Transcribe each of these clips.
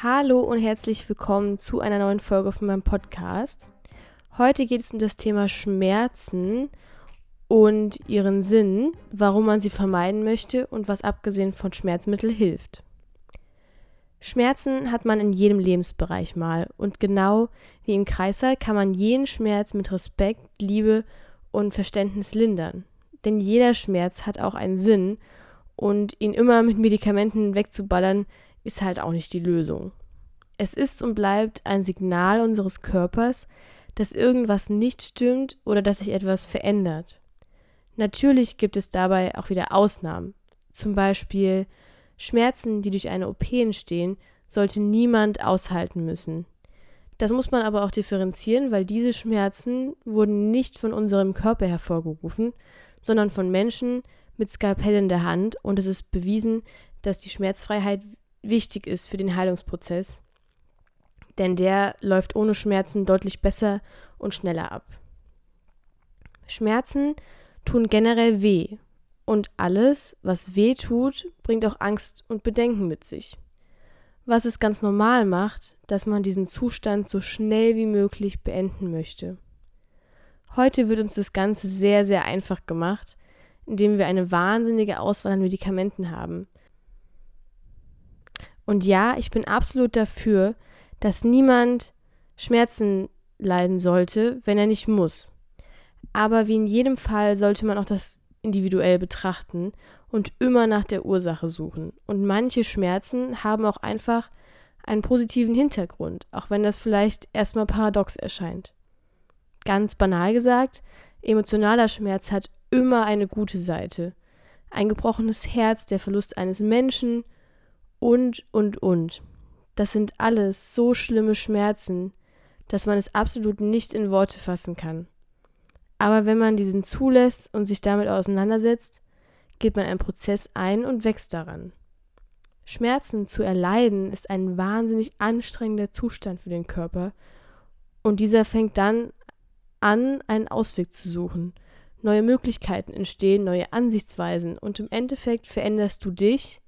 Hallo und herzlich willkommen zu einer neuen Folge von meinem Podcast. Heute geht es um das Thema Schmerzen und ihren Sinn, warum man sie vermeiden möchte und was abgesehen von Schmerzmitteln hilft. Schmerzen hat man in jedem Lebensbereich mal und genau wie im Kreißsaal kann man jeden Schmerz mit Respekt, Liebe und Verständnis lindern. Denn jeder Schmerz hat auch einen Sinn und ihn immer mit Medikamenten wegzuballern, ist halt auch nicht die Lösung. Es ist und bleibt ein Signal unseres Körpers, dass irgendwas nicht stimmt oder dass sich etwas verändert. Natürlich gibt es dabei auch wieder Ausnahmen. Zum Beispiel Schmerzen, die durch eine OP entstehen, sollte niemand aushalten müssen. Das muss man aber auch differenzieren, weil diese Schmerzen wurden nicht von unserem Körper hervorgerufen, sondern von Menschen mit Skalpell in der Hand und es ist bewiesen, dass die Schmerzfreiheit wichtig ist für den Heilungsprozess, denn der läuft ohne Schmerzen deutlich besser und schneller ab. Schmerzen tun generell weh und alles, was weh tut, bringt auch Angst und Bedenken mit sich. Was es ganz normal macht, dass man diesen Zustand so schnell wie möglich beenden möchte. Heute wird uns das Ganze sehr, sehr einfach gemacht, indem wir eine wahnsinnige Auswahl an Medikamenten haben, und ja, ich bin absolut dafür, dass niemand Schmerzen leiden sollte, wenn er nicht muss. Aber wie in jedem Fall sollte man auch das individuell betrachten und immer nach der Ursache suchen. Und manche Schmerzen haben auch einfach einen positiven Hintergrund, auch wenn das vielleicht erstmal paradox erscheint. Ganz banal gesagt, emotionaler Schmerz hat immer eine gute Seite. Ein gebrochenes Herz, der Verlust eines Menschen, und, und, und. Das sind alles so schlimme Schmerzen, dass man es absolut nicht in Worte fassen kann. Aber wenn man diesen zulässt und sich damit auseinandersetzt, geht man einen Prozess ein und wächst daran. Schmerzen zu erleiden ist ein wahnsinnig anstrengender Zustand für den Körper und dieser fängt dann an, einen Ausweg zu suchen. Neue Möglichkeiten entstehen, neue Ansichtsweisen und im Endeffekt veränderst du dich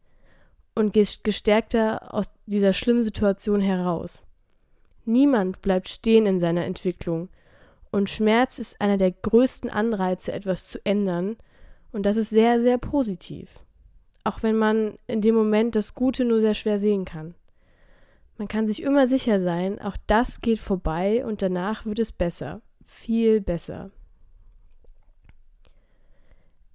und gehst gestärkter aus dieser schlimmen Situation heraus. Niemand bleibt stehen in seiner Entwicklung und Schmerz ist einer der größten Anreize, etwas zu ändern und das ist sehr, sehr positiv. Auch wenn man in dem Moment das Gute nur sehr schwer sehen kann. Man kann sich immer sicher sein, auch das geht vorbei und danach wird es besser. Viel besser.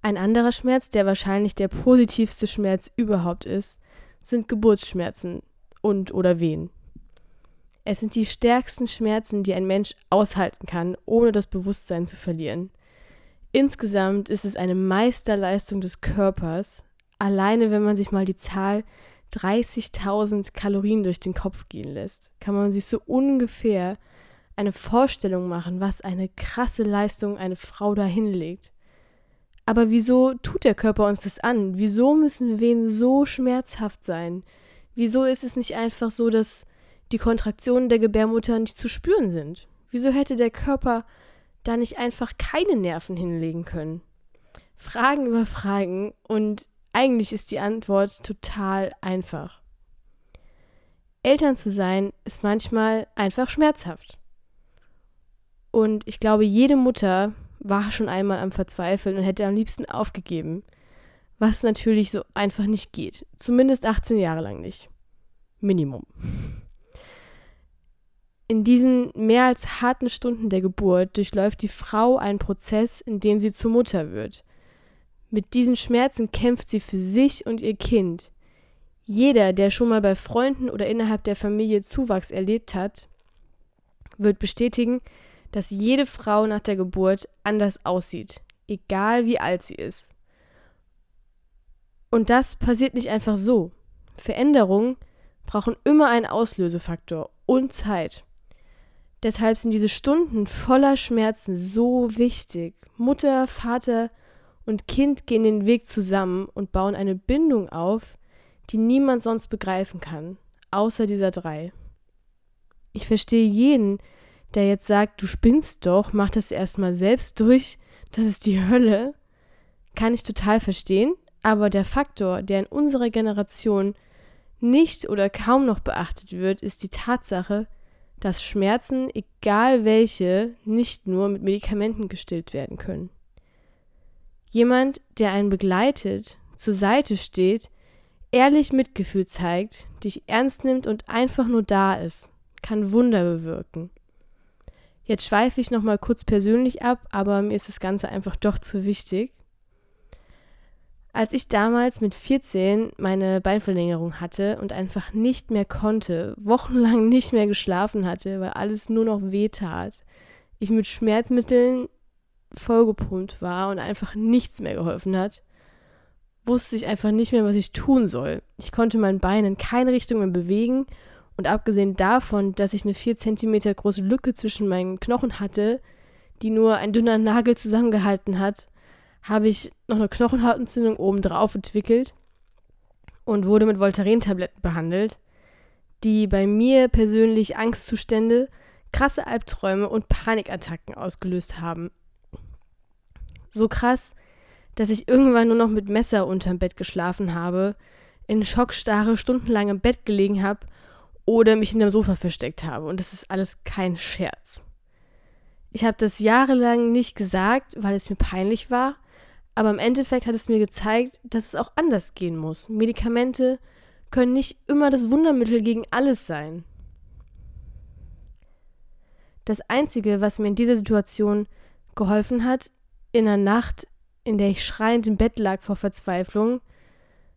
Ein anderer Schmerz, der wahrscheinlich der positivste Schmerz überhaupt ist, sind Geburtsschmerzen und oder Wehen. Es sind die stärksten Schmerzen, die ein Mensch aushalten kann, ohne das Bewusstsein zu verlieren. Insgesamt ist es eine Meisterleistung des Körpers, alleine wenn man sich mal die Zahl 30.000 Kalorien durch den Kopf gehen lässt, kann man sich so ungefähr eine Vorstellung machen, was eine krasse Leistung eine Frau da hinlegt. Aber wieso tut der Körper uns das an? Wieso müssen Wehen so schmerzhaft sein? Wieso ist es nicht einfach so, dass die Kontraktionen der Gebärmutter nicht zu spüren sind? Wieso hätte der Körper da nicht einfach keine Nerven hinlegen können? Fragen über Fragen und eigentlich ist die Antwort total einfach. Eltern zu sein ist manchmal einfach schmerzhaft. Und ich glaube, jede Mutter war schon einmal am Verzweifeln und hätte am liebsten aufgegeben. Was natürlich so einfach nicht geht. Zumindest 18 Jahre lang nicht. Minimum. In diesen mehr als harten Stunden der Geburt durchläuft die Frau einen Prozess, in dem sie zur Mutter wird. Mit diesen Schmerzen kämpft sie für sich und ihr Kind. Jeder, der schon mal bei Freunden oder innerhalb der Familie Zuwachs erlebt hat, wird bestätigen, dass jede Frau nach der Geburt anders aussieht, egal wie alt sie ist. Und das passiert nicht einfach so. Veränderungen brauchen immer einen Auslösefaktor und Zeit. Deshalb sind diese Stunden voller Schmerzen so wichtig. Mutter, Vater und Kind gehen den Weg zusammen und bauen eine Bindung auf, die niemand sonst begreifen kann, außer dieser drei. Ich verstehe jeden, der jetzt sagt, du spinnst doch, mach das erstmal selbst durch, das ist die Hölle, kann ich total verstehen, aber der Faktor, der in unserer Generation nicht oder kaum noch beachtet wird, ist die Tatsache, dass Schmerzen, egal welche, nicht nur mit Medikamenten gestillt werden können. Jemand, der einen begleitet, zur Seite steht, ehrlich Mitgefühl zeigt, dich ernst nimmt und einfach nur da ist, kann Wunder bewirken. Jetzt schweife ich noch mal kurz persönlich ab, aber mir ist das Ganze einfach doch zu wichtig. Als ich damals mit 14 meine Beinverlängerung hatte und einfach nicht mehr konnte, wochenlang nicht mehr geschlafen hatte, weil alles nur noch weh tat, ich mit Schmerzmitteln vollgepumpt war und einfach nichts mehr geholfen hat, wusste ich einfach nicht mehr, was ich tun soll. Ich konnte mein Bein in keine Richtung mehr bewegen und abgesehen davon, dass ich eine 4 cm große Lücke zwischen meinen Knochen hatte, die nur ein dünner Nagel zusammengehalten hat, habe ich noch eine Knochenhautentzündung obendrauf entwickelt und wurde mit Voltaren-Tabletten behandelt, die bei mir persönlich Angstzustände, krasse Albträume und Panikattacken ausgelöst haben. So krass, dass ich irgendwann nur noch mit Messer unterm Bett geschlafen habe, in Schockstarre stundenlang im Bett gelegen habe oder mich in dem Sofa versteckt habe. Und das ist alles kein Scherz. Ich habe das jahrelang nicht gesagt, weil es mir peinlich war, aber im Endeffekt hat es mir gezeigt, dass es auch anders gehen muss. Medikamente können nicht immer das Wundermittel gegen alles sein. Das Einzige, was mir in dieser Situation geholfen hat, in der Nacht in der ich schreiend im Bett lag vor Verzweiflung,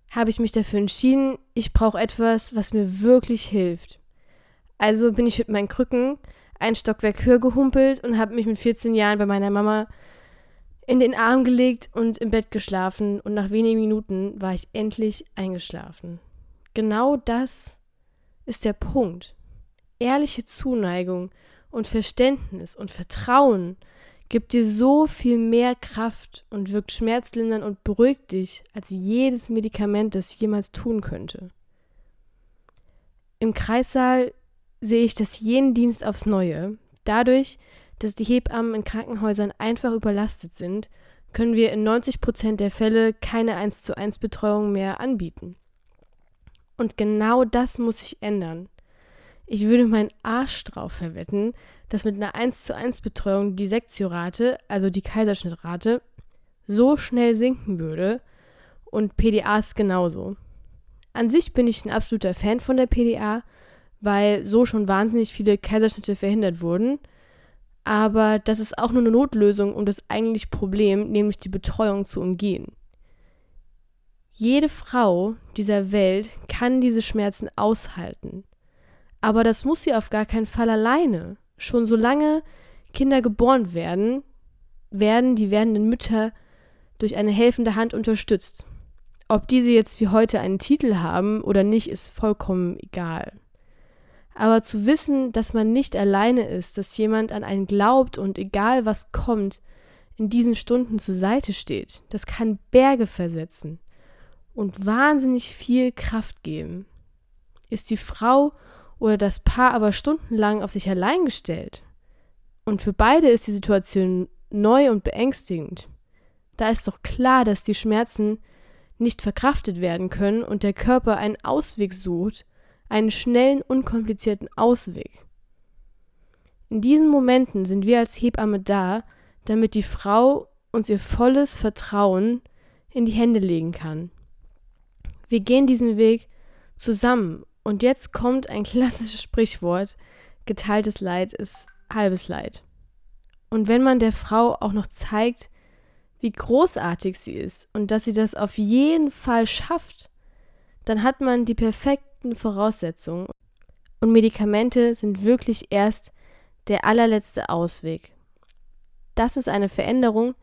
habe ich mich dafür entschieden, ich brauche etwas, was mir wirklich hilft. Also bin ich mit meinen Krücken ein Stockwerk höher gehumpelt und habe mich mit 14 Jahren bei meiner Mama in den Arm gelegt und im Bett geschlafen und nach wenigen Minuten war ich endlich eingeschlafen. Genau das ist der Punkt. Ehrliche Zuneigung und Verständnis und Vertrauen gibt dir so viel mehr Kraft und wirkt schmerzlindernd und beruhigt dich, als jedes Medikament das jemals tun könnte. Im Kreissaal sehe ich das jeden Dienst aufs Neue. Dadurch, dass die Hebammen in Krankenhäusern einfach überlastet sind, können wir in 90 Prozent der Fälle keine 1 zu 1 Betreuung mehr anbieten. Und genau das muss sich ändern. Ich würde meinen Arsch drauf verwetten, dass mit einer 1 zu 1 Betreuung die Sektiorate, also die Kaiserschnittrate, so schnell sinken würde und PDAs genauso. An sich bin ich ein absoluter Fan von der PDA, weil so schon wahnsinnig viele Kaiserschnitte verhindert wurden. Aber das ist auch nur eine Notlösung, um das eigentliche Problem, nämlich die Betreuung, zu umgehen. Jede Frau dieser Welt kann diese Schmerzen aushalten. Aber das muss sie auf gar keinen Fall alleine schon solange Kinder geboren werden, werden die werdenden Mütter durch eine helfende Hand unterstützt. Ob diese jetzt wie heute einen Titel haben oder nicht, ist vollkommen egal. Aber zu wissen, dass man nicht alleine ist, dass jemand an einen glaubt und egal was kommt, in diesen Stunden zur Seite steht, das kann Berge versetzen und wahnsinnig viel Kraft geben. Ist die Frau oder das Paar aber stundenlang auf sich allein gestellt. Und für beide ist die Situation neu und beängstigend. Da ist doch klar, dass die Schmerzen nicht verkraftet werden können und der Körper einen Ausweg sucht, einen schnellen, unkomplizierten Ausweg. In diesen Momenten sind wir als Hebamme da, damit die Frau uns ihr volles Vertrauen in die Hände legen kann. Wir gehen diesen Weg zusammen und jetzt kommt ein klassisches Sprichwort, geteiltes Leid ist halbes Leid. Und wenn man der Frau auch noch zeigt, wie großartig sie ist und dass sie das auf jeden Fall schafft, dann hat man die perfekten Voraussetzungen. Und Medikamente sind wirklich erst der allerletzte Ausweg. Das ist eine Veränderung,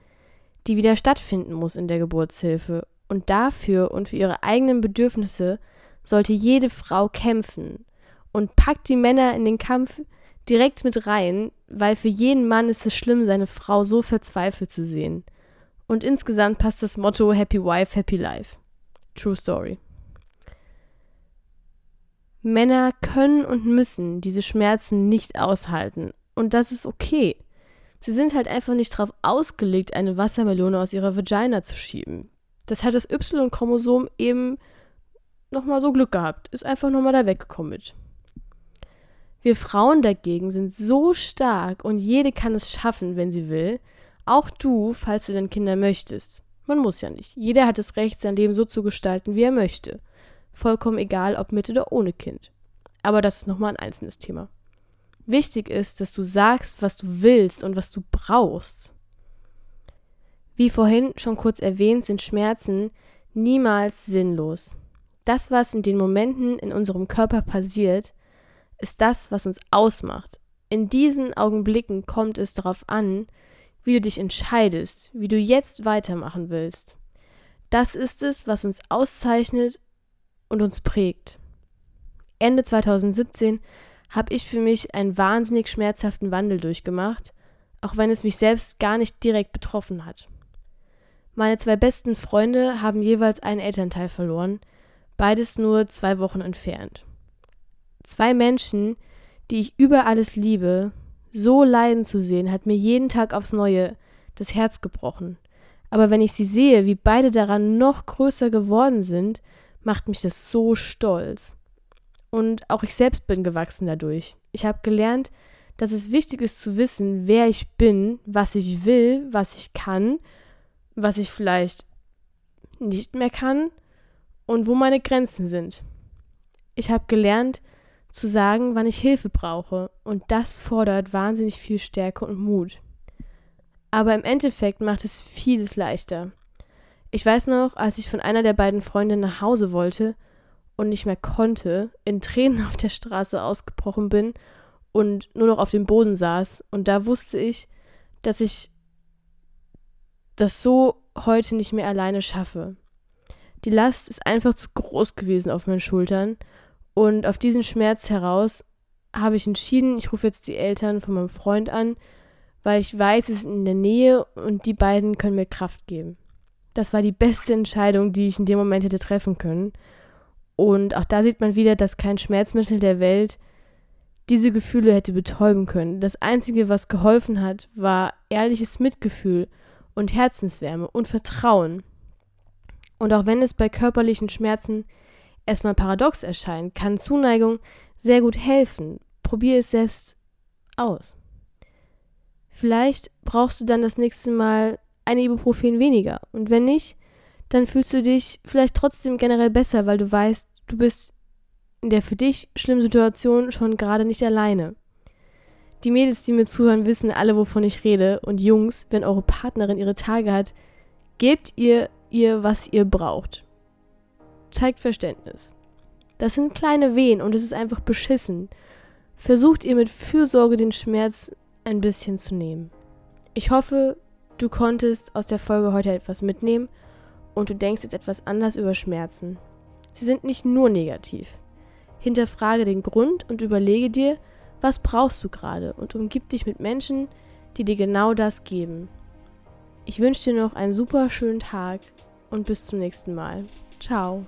die wieder stattfinden muss in der Geburtshilfe. Und dafür und für ihre eigenen Bedürfnisse sollte jede Frau kämpfen und packt die Männer in den Kampf direkt mit rein, weil für jeden Mann ist es schlimm, seine Frau so verzweifelt zu sehen. Und insgesamt passt das Motto Happy Wife, Happy Life. True Story. Männer können und müssen diese Schmerzen nicht aushalten. Und das ist okay. Sie sind halt einfach nicht darauf ausgelegt, eine Wassermelone aus ihrer Vagina zu schieben. Das hat das Y-Chromosom eben nochmal so Glück gehabt, ist einfach nochmal da weggekommen mit. Wir Frauen dagegen sind so stark und jede kann es schaffen, wenn sie will. Auch du, falls du deine Kinder möchtest. Man muss ja nicht. Jeder hat das Recht, sein Leben so zu gestalten, wie er möchte. Vollkommen egal, ob mit oder ohne Kind. Aber das ist nochmal ein einzelnes Thema. Wichtig ist, dass du sagst, was du willst und was du brauchst. Wie vorhin schon kurz erwähnt, sind Schmerzen niemals sinnlos. Das, was in den Momenten in unserem Körper passiert, ist das, was uns ausmacht. In diesen Augenblicken kommt es darauf an, wie du dich entscheidest, wie du jetzt weitermachen willst. Das ist es, was uns auszeichnet und uns prägt. Ende 2017 habe ich für mich einen wahnsinnig schmerzhaften Wandel durchgemacht, auch wenn es mich selbst gar nicht direkt betroffen hat. Meine zwei besten Freunde haben jeweils einen Elternteil verloren, beides nur zwei Wochen entfernt. Zwei Menschen, die ich über alles liebe, so leiden zu sehen, hat mir jeden Tag aufs Neue das Herz gebrochen. Aber wenn ich sie sehe, wie beide daran noch größer geworden sind, macht mich das so stolz. Und auch ich selbst bin gewachsen dadurch. Ich habe gelernt, dass es wichtig ist zu wissen, wer ich bin, was ich will, was ich kann, was ich vielleicht nicht mehr kann und wo meine Grenzen sind. Ich habe gelernt, zu sagen, wann ich Hilfe brauche. Und das fordert wahnsinnig viel Stärke und Mut. Aber im Endeffekt macht es vieles leichter. Ich weiß noch, als ich von einer der beiden Freundinnen nach Hause wollte und nicht mehr konnte, in Tränen auf der Straße ausgebrochen bin und nur noch auf dem Boden saß. Und da wusste ich, dass ich das so heute nicht mehr alleine schaffe. Die Last ist einfach zu groß gewesen auf meinen Schultern und auf diesen Schmerz heraus habe ich entschieden, ich rufe jetzt die Eltern von meinem Freund an, weil ich weiß, es ist in der Nähe und die beiden können mir Kraft geben. Das war die beste Entscheidung, die ich in dem Moment hätte treffen können. Und auch da sieht man wieder, dass kein Schmerzmittel der Welt diese Gefühle hätte betäuben können. Das Einzige, was geholfen hat, war ehrliches Mitgefühl und Herzenswärme und Vertrauen. Und auch wenn es bei körperlichen Schmerzen erstmal paradox erscheint, kann Zuneigung sehr gut helfen. Probier es selbst aus. Vielleicht brauchst du dann das nächste Mal eine Ibuprofen weniger. Und wenn nicht, dann fühlst du dich vielleicht trotzdem generell besser, weil du weißt, du bist in der für dich schlimmen Situation schon gerade nicht alleine. Die Mädels, die mir zuhören, wissen alle, wovon ich rede. Und Jungs, wenn eure Partnerin ihre Tage hat, gebt ihr ihr, was ihr braucht zeigt Verständnis. Das sind kleine Wehen und es ist einfach beschissen. Versucht ihr mit Fürsorge den Schmerz ein bisschen zu nehmen. Ich hoffe, du konntest aus der Folge heute etwas mitnehmen und du denkst jetzt etwas anders über Schmerzen. Sie sind nicht nur negativ. Hinterfrage den Grund und überlege dir, was brauchst du gerade und umgib dich mit Menschen, die dir genau das geben. Ich wünsche dir noch einen super schönen Tag und bis zum nächsten Mal. Ciao.